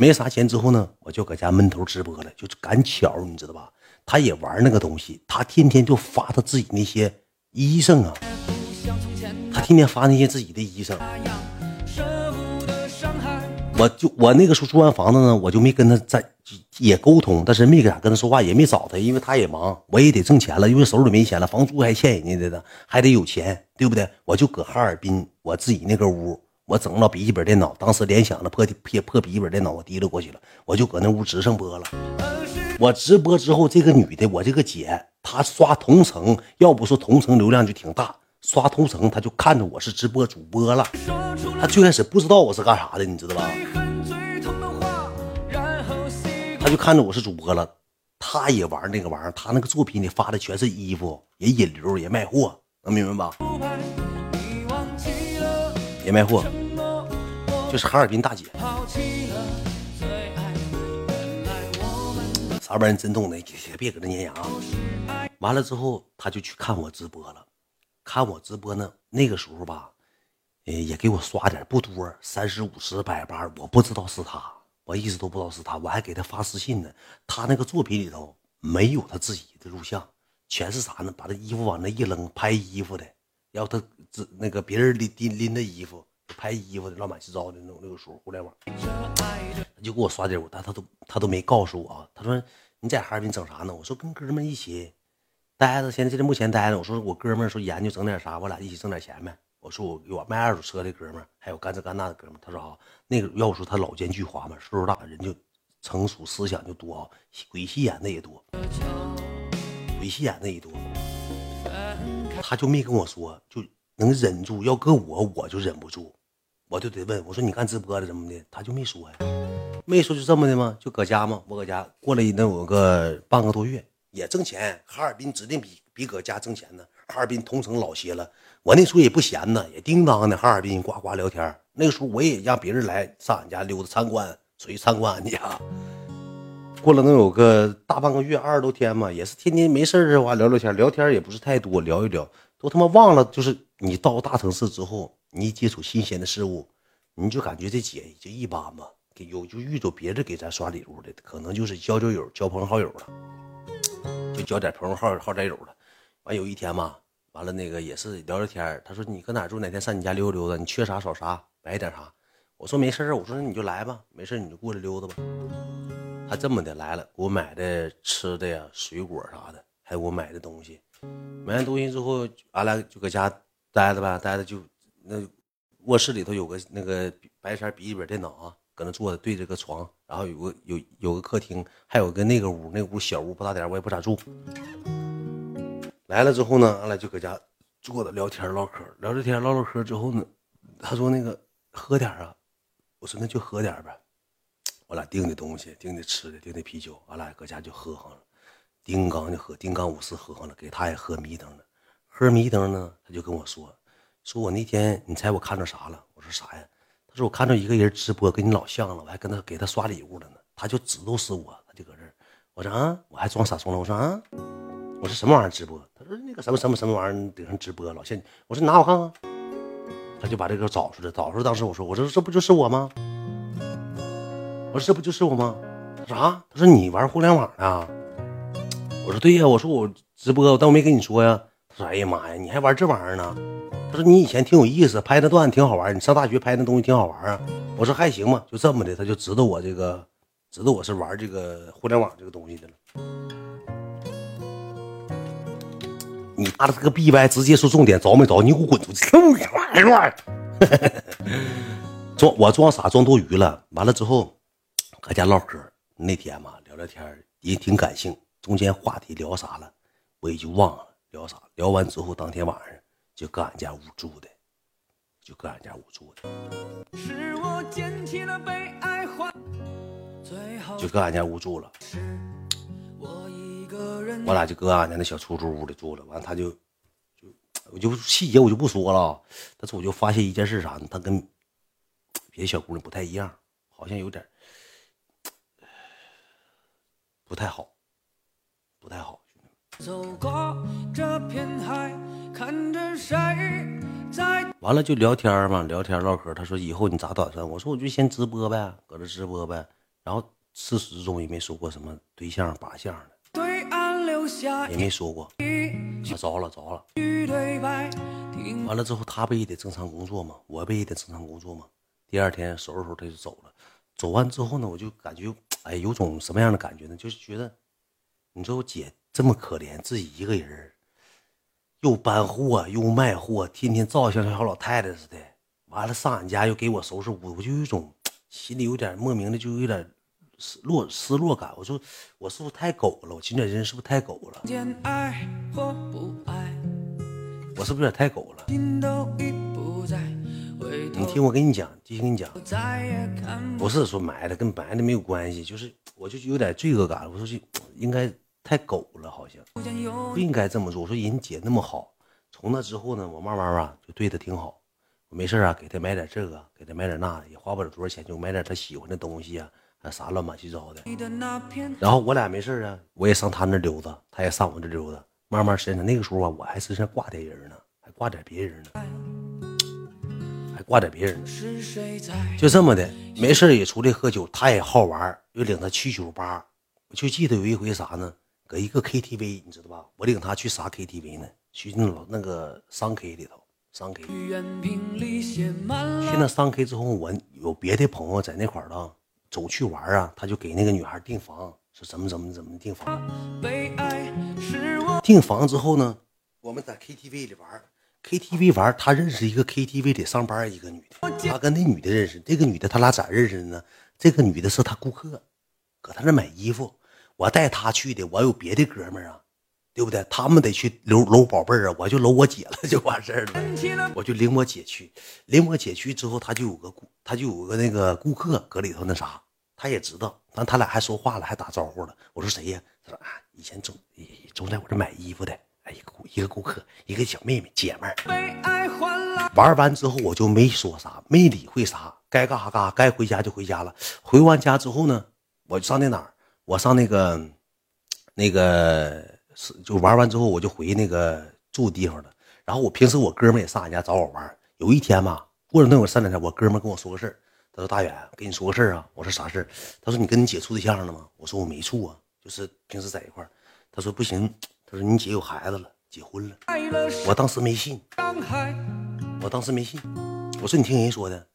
没啥钱之后呢，我就搁家闷头直播了，就是赶巧，你知道吧？他也玩那个东西，他天天就发他自己那些医生啊，他天天发那些自己的医生。我就我那个时候租完房子呢，我就没跟他在也沟通，但是没敢跟他说话，也没找他，因为他也忙，我也得挣钱了，因为手里没钱了，房租还欠人家的呢，还得有钱，对不对？我就搁哈尔滨我自己那个屋，我整了笔记本电脑，当时联想的破破破笔记本电脑，我提溜过去了，我就搁那屋直上播了。我直播之后，这个女的，我这个姐，她刷同城，要不说同城流量就挺大。刷同城，她就看着我是直播主播了。她最开始不知道我是干啥的，你知道吧？她就看着我是主播了。她也玩那个玩意儿，她那个作品里发的全是衣服，也引流，也卖货，能明白吧？也卖货，就是哈尔滨大姐。啥玩意儿真懂的，别搁这粘牙。完了之后，他就去看我直播了。看我直播呢，那个时候吧，呃，也给我刷点不多，三十五十百八，我不知道是他，我一直都不知道是他，我还给他发私信呢。他那个作品里头没有他自己的录像，全是啥呢？把他衣服往那一扔，拍衣服的，要他这那个别人拎拎拎的衣服，拍衣服的，乱七八糟的那种那个时候互联网，他就给我刷礼物，但他都他都没告诉我。他说你在哈尔滨整啥呢？我说跟哥们一起。待着，现在这目前待着。我说我哥们说研究整点啥，我俩一起挣点钱呗。我说我我卖二手车的哥们，还有干这干那的哥们。他说啊，那个要我说他老奸巨猾嘛，岁数大人就成熟，思想就多啊，鬼戏演的也多，鬼戏演的也多。他就没跟我说，就能忍住。要搁我，我就忍不住，我就得问我说你干直播的怎么的？他就没说呀，没说就这么的吗？就搁家吗？我搁家过了能有个半个多月。也挣钱，哈尔滨指定比比搁家挣钱呢。哈尔滨同城老些了，我那时候也不闲呢，也叮当的哈尔滨呱呱聊天。那个时候我也让别人来上俺家溜达参观，属于参观俺家。过了能有个大半个月，二十多天嘛，也是天天没事的话聊聊天，聊天也不是太多，聊一聊都他妈忘了。就是你到大城市之后，你一接触新鲜的事物，你就感觉这姐就一般吧。有就遇着别的给咱刷礼物的，可能就是交交友、交朋友好友了。就交点朋友好好战友了，完有一天嘛，完了那个也是聊聊天他说你搁哪住？哪天上你家溜达溜达？你缺啥少啥，买点啥？我说没事我说那你就来吧，没事你就过来溜达吧。他这么的来了，给我买的吃的呀，水果啥的，还给我买的东西。买完东西之后，俺俩就搁家待着呗，待着就那卧室里头有个那个白色笔记本电脑啊。搁那坐着对着个床，然后有个有有个客厅，还有个那个屋，那屋小屋不大点，我也不咋住。来了之后呢，俺俩就搁家坐着聊天唠嗑，聊着天唠唠嗑之后呢，他说那个喝点啊，我说那就喝点呗。我俩订的东西，订的吃的，订的啤酒，俺俩搁家就喝上了。丁刚就喝，丁刚五四喝上了，给他也喝迷瞪了。喝迷瞪呢，他就跟我说，说我那天你猜我看着啥了？我说啥呀？他说：“我看着一个人直播，跟你老像了，我还跟他给他刷礼物了呢。他就知道是我，他就搁这儿。我说啊，我还装傻充愣。我说啊，我说什么玩意儿直播？他说那个什么什么什么玩意儿顶上直播，老像。我说拿我看看。他就把这个找出来，找出来。当时我说，我说这不就是我吗？我说这不就是我吗？他说啥？他说你玩互联网的？我说对呀。我说我直播，但我没跟你说呀。他说哎呀妈呀，你还玩这玩意儿呢？”：“你以前挺有意思，拍那段挺好玩。你上大学拍那东西挺好玩啊。”我说：“还行吧，就这么的。”他就知道我这个，知道我是玩这个互联网这个东西的了。你妈的这个逼歪，直接说重点，着没着？你给我滚出去！装我装傻装多余了。完了之后，搁家唠嗑。那天嘛，聊聊天也挺感性。中间话题聊啥了，我也就忘了聊啥。聊完之后，当天晚上。就搁俺家屋住的，就搁俺家屋住的，就搁俺家屋住了。我俩就搁俺家那小出租屋里住了。完，他就就我就细节我就不说了，但是我就发现一件事啥呢？他跟别的小姑娘不太一样，好像有点不太好，不太好。走过这片海，看着谁在。完了就聊天嘛，聊天唠嗑。他说以后你咋打算？我说我就先直播呗，搁这直播呗。然后事实中也没说过什么对象、靶象的，对岸留下也没说过。啊，着了着了。完了之后，他不也得正常工作吗？我不也得正常工作吗？第二天收拾收拾他就走了。走完之后呢，我就感觉，哎，有种什么样的感觉呢？就是觉得，你说我姐这么可怜，自己一个人又搬货又卖货，天天照像小老太太似的。完了上俺家又给我收拾屋，我就有一种 心里有点莫名的，就有点失落失落感。我说我是不是太狗了？我今天人是不是太狗了？我是不是有点太狗了？你听我跟你讲，继续跟你讲，不是说埋的，跟埋的没有关系，就是我就有点罪恶感。我说这应该太狗了，好像不应该这么做。我说人姐那么好，从那之后呢，我慢慢啊就对她挺好。我没事啊，给她买点这个，给她买点那，也花不了多少钱，就买点她喜欢的东西啊，啥乱七糟的。然后我俩没事啊，我也上她那溜达，她也上我这溜达。慢慢时间那个时候啊，我还身上挂点人呢，还挂点别人呢，还挂点别人呢。就这么的，没事也出来喝酒，他也好玩，又领他去酒吧。我就记得有一回啥呢？搁一个 KTV，你知道吧？我领他去啥 KTV 呢？去那老那个商 K 里头。商 K，去那商 K 之后，我有别的朋友在那块儿了，走去玩啊，他就给那个女孩订房，说怎么怎么怎么订房。订房之后呢，我们在 KTV 里玩，KTV 玩，他认识一个 KTV 里上班一个女的，他跟那女的认识，这个女的他俩咋认识的呢？这个女的是他顾客，搁他那买衣服，我带他去的，我有别的哥们儿啊。对不对？他们得去搂搂宝贝儿啊，我就搂我姐了，就完事儿了。我就领我姐去，领我姐去之后，他就有个顾，他就有个那个顾客搁里头那啥，他也知道，但他俩还说话了，还打招呼了。我说谁呀？他说啊，以前总总在我这买衣服的，哎，一个一个顾客，一个小妹妹姐们儿。玩完之后我就没说啥，没理会啥，该干啥干啥，该回家就回家了。回完家之后呢，我就上那哪儿？我上那个那个。是，就玩完之后，我就回那个住的地方了。然后我平时我哥们也上俺家找我玩。有一天吧，过了那会儿三两天，我哥们跟我说个事。他说：“大远，跟你说个事啊。”我说：“啥事？”他说：“你跟你姐处对象了吗？”我说：“我没处啊，就是平时在一块。”他说：“不行。”他说：“你姐有孩子了，结婚了。”我当时没信，我当时没信。我说：“你听人说的，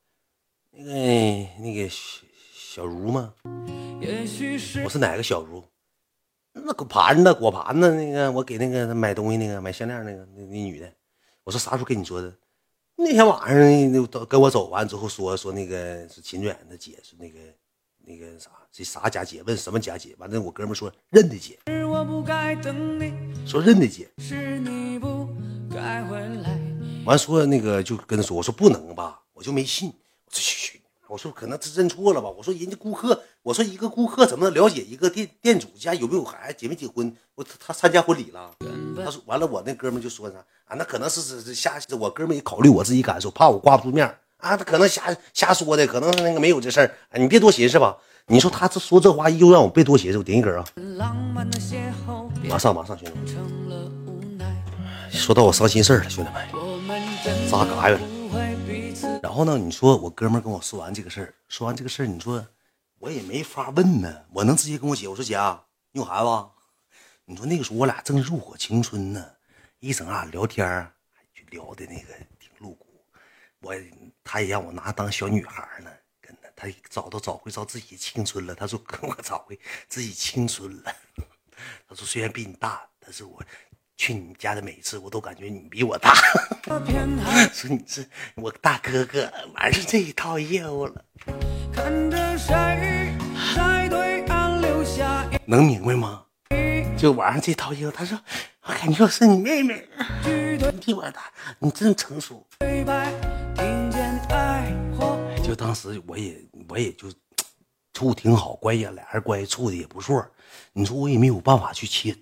那个那个小小茹吗？”我是哪个小茹？那个盘子，果盘子，那个我给那个买东西那个买项链那个那那女的，我说啥时候跟你说的？那天晚上那跟我走完之后说说那个是秦远的姐，是那个那个啥这啥家姐？问什么家姐？完了我哥们说认的姐，说认的姐。完说那个就跟他说，我说不能吧，我就没信。我说去去。我说可能是认错了吧？我说人家顾客，我说一个顾客怎么能了解一个店店主家有没有孩子、结没结婚？我他他参加婚礼了。他说完了，我那哥们就说啥啊？那可能是是瞎，我哥们也考虑我自己感受，怕我挂不住面啊。他可能瞎瞎说的，可能是那个没有这事儿。你别多寻思吧。你说他这说这话又让我别多寻思，我点一根啊。马上马上，兄弟们，说到我伤心事儿了，兄弟们，扎嘎呀？然后呢？你说我哥们跟我说完这个事儿，说完这个事儿，你说我也没法问呢。我能直接跟我姐我说姐，你有孩子？你说那个时候我俩正入伙青春呢，一整啊聊天就聊的那个挺露骨。我他也让我拿当小女孩呢，跟他他找都找回找自己青春了。他说跟我找回自己青春了。他说虽然比你大，但是我。去你家的每一次，我都感觉你比我大。说你是我大哥哥，完是这一套业务了。能明白吗？就玩上这套业务，他说我感觉我是你妹妹，你比我大，你真成熟。就当时我也我也就处挺好，关系俩人关系处的也不错。你说我也没有办法去切。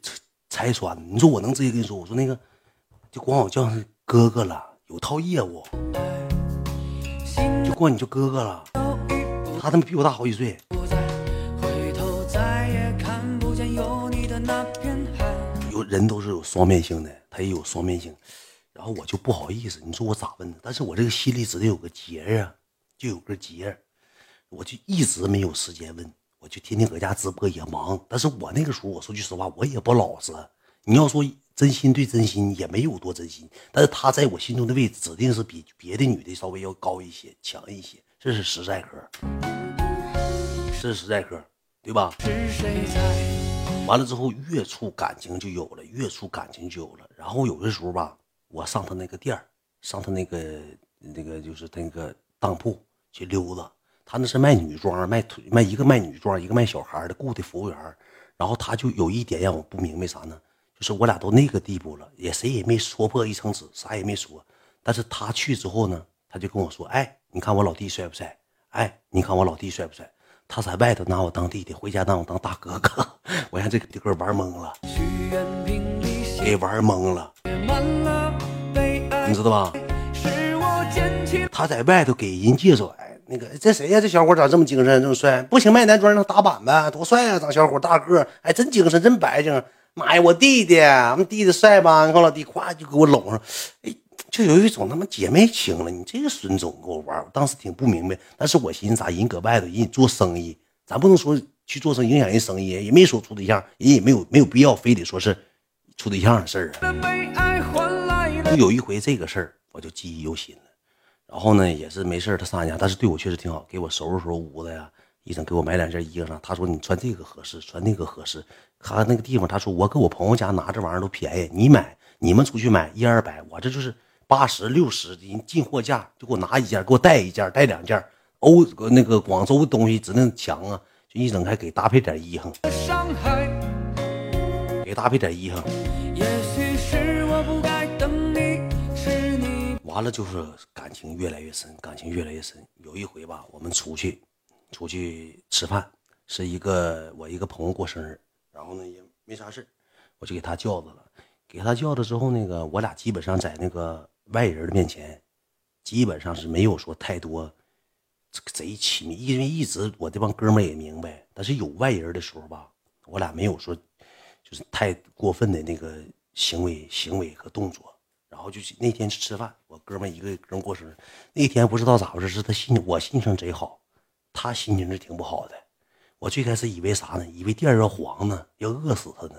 拆穿你说我能直接跟你说，我说那个就管我叫哥哥了，有套业务，就管你叫哥哥了。他他妈比我大好几岁。有人都是有双面性的，他也有双面性。然后我就不好意思，你说我咋问呢？但是我这个心里只得有个结啊，就有个结，我就一直没有时间问。就天天搁家直播也忙。但是我那个时候，我说句实话，我也不老实。你要说真心对真心，也没有多真心。但是他在我心中的位置，指定是比别的女的稍微要高一些、强一些，这是实在嗑，这是实在嗑，对吧？完了之后，越处感情就有了，越处感情就有了。然后有的时候吧，我上他那个店上他那个那个就是那个当铺去溜达。他那是卖女装，卖腿卖一个卖女装，一个卖小孩的雇的服务员。然后他就有一点让我不明白啥呢？就是我俩都那个地步了，也谁也没戳破一层纸，啥也没说。但是他去之后呢，他就跟我说：“哎，你看我老弟帅不帅？哎，你看我老弟帅不帅？他在外头拿我当弟弟，回家拿我当大哥哥。我让这个哥玩懵了，给玩懵了，你知道吧？他在外头给人介绍，那个这谁呀？这小伙咋这么精神，这么帅？不行，卖男装让他打板呗，多帅啊！长小伙，大个，哎，真精神，真白净。”妈呀，我弟弟，我们弟弟帅吧？你看老弟，咵就给我搂上，哎，就有一种他妈姐妹情了。你这个孙总跟我玩，我当时挺不明白。但是我寻思，咋人搁外头，人做生意，咱不能说去做生意影响人生意，也没说处对象，人也没有没有必要非得说是处对象的事儿啊。就有一回这个事儿，我就记忆犹新了。然后呢，也是没事他上俺家，但是对我确实挺好，给我收拾收拾屋子呀。医生给我买两件衣裳，他说你穿这个合适，穿那个合适。他那个地方，他说我搁我朋友家拿这玩意儿都便宜，你买你们出去买一二百，我这就是八十六十，人进货价就给我拿一件，给我带一件，带两件。欧那个广州的东西质量强啊，就一整还给搭配点衣裳，给搭配点衣裳。完了就是感情越来越深，感情越来越深。有一回吧，我们出去。出去吃饭，是一个我一个朋友过生日，然后呢也没啥事我就给他叫着了。给他叫着之后，那个我俩基本上在那个外人的面前，基本上是没有说太多这个贼亲密，因为一直我这帮哥们也明白，但是有外人的时候吧，我俩没有说就是太过分的那个行为、行为和动作。然后就去那天去吃饭，我哥们一个哥们过生日，那天不知道咋回事，是他心我心情贼好。他心情是挺不好的，我最开始以为啥呢？以为店要黄呢，要饿死他呢。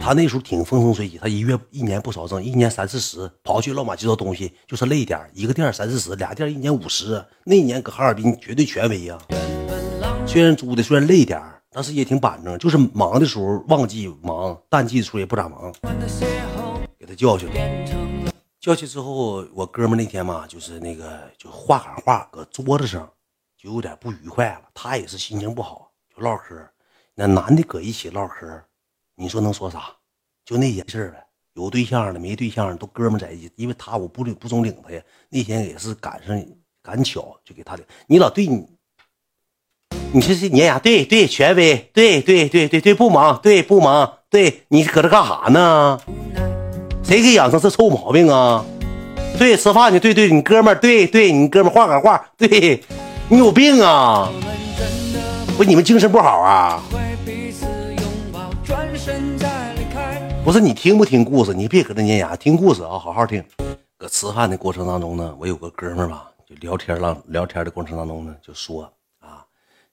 他那时候挺风生水起，他一月一年不少挣，一年三四十，跑去老马介绍东西就是累点一个店三四十，俩店一年五十。那年搁哈尔滨绝对权威呀。虽然租的虽然累点但是也挺板正，就是忙的时候旺季忙，淡季的时候也不咋忙。给他叫去了。叫去之后，我哥们那天嘛，就是那个就话赶话，搁桌子上就有点不愉快了。他也是心情不好，就唠嗑。那男的搁一起唠嗑，你说能说啥？就那件事呗。有对象的，没对象的都哥们在一起。因为他我不不总领他呀。那天也是赶上赶巧，就给他领。你老对你，你这是碾压？对对，权威。对对对对对，不忙。对不忙。对你搁这干啥呢？谁给养成这臭毛病啊？对，吃饭去。对对，你哥们儿，对对，你哥们儿话赶话。对，你有病啊？不，你们精神不好啊？不是你听不听故事？你别搁那粘牙，听故事啊，好好听。搁吃饭的过程当中呢，我有个哥们儿吧，就聊天了。聊天的过程当中呢，就说啊，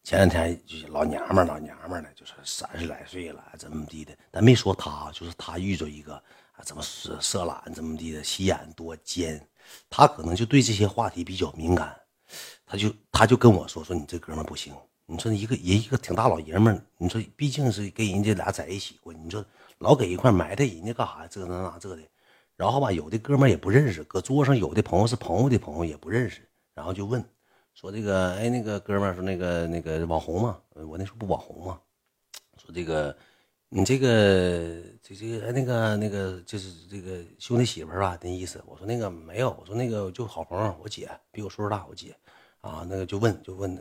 前两天就是老娘们儿，老娘们儿的，就是三十来岁了，怎么地的？但没说他，就是他遇着一个。怎么色色懒怎么地的，心眼多尖，他可能就对这些话题比较敏感，他就他就跟我说说你这哥们不行，你说一个人一个挺大老爷们，你说毕竟是跟人家俩在一起过，你说老给一块埋汰人家干啥？这那那这的，然后吧，有的哥们也不认识，搁桌上有的朋友是朋友的朋友也不认识，然后就问说这个哎那个哥们说那个那个网红嘛，我那时候不网红嘛，说这个。你这个这这个那个那个就是这个兄弟媳妇吧？那意思，我说那个没有，我说那个就好朋友，我姐比我岁数大，我姐啊，那个就问就问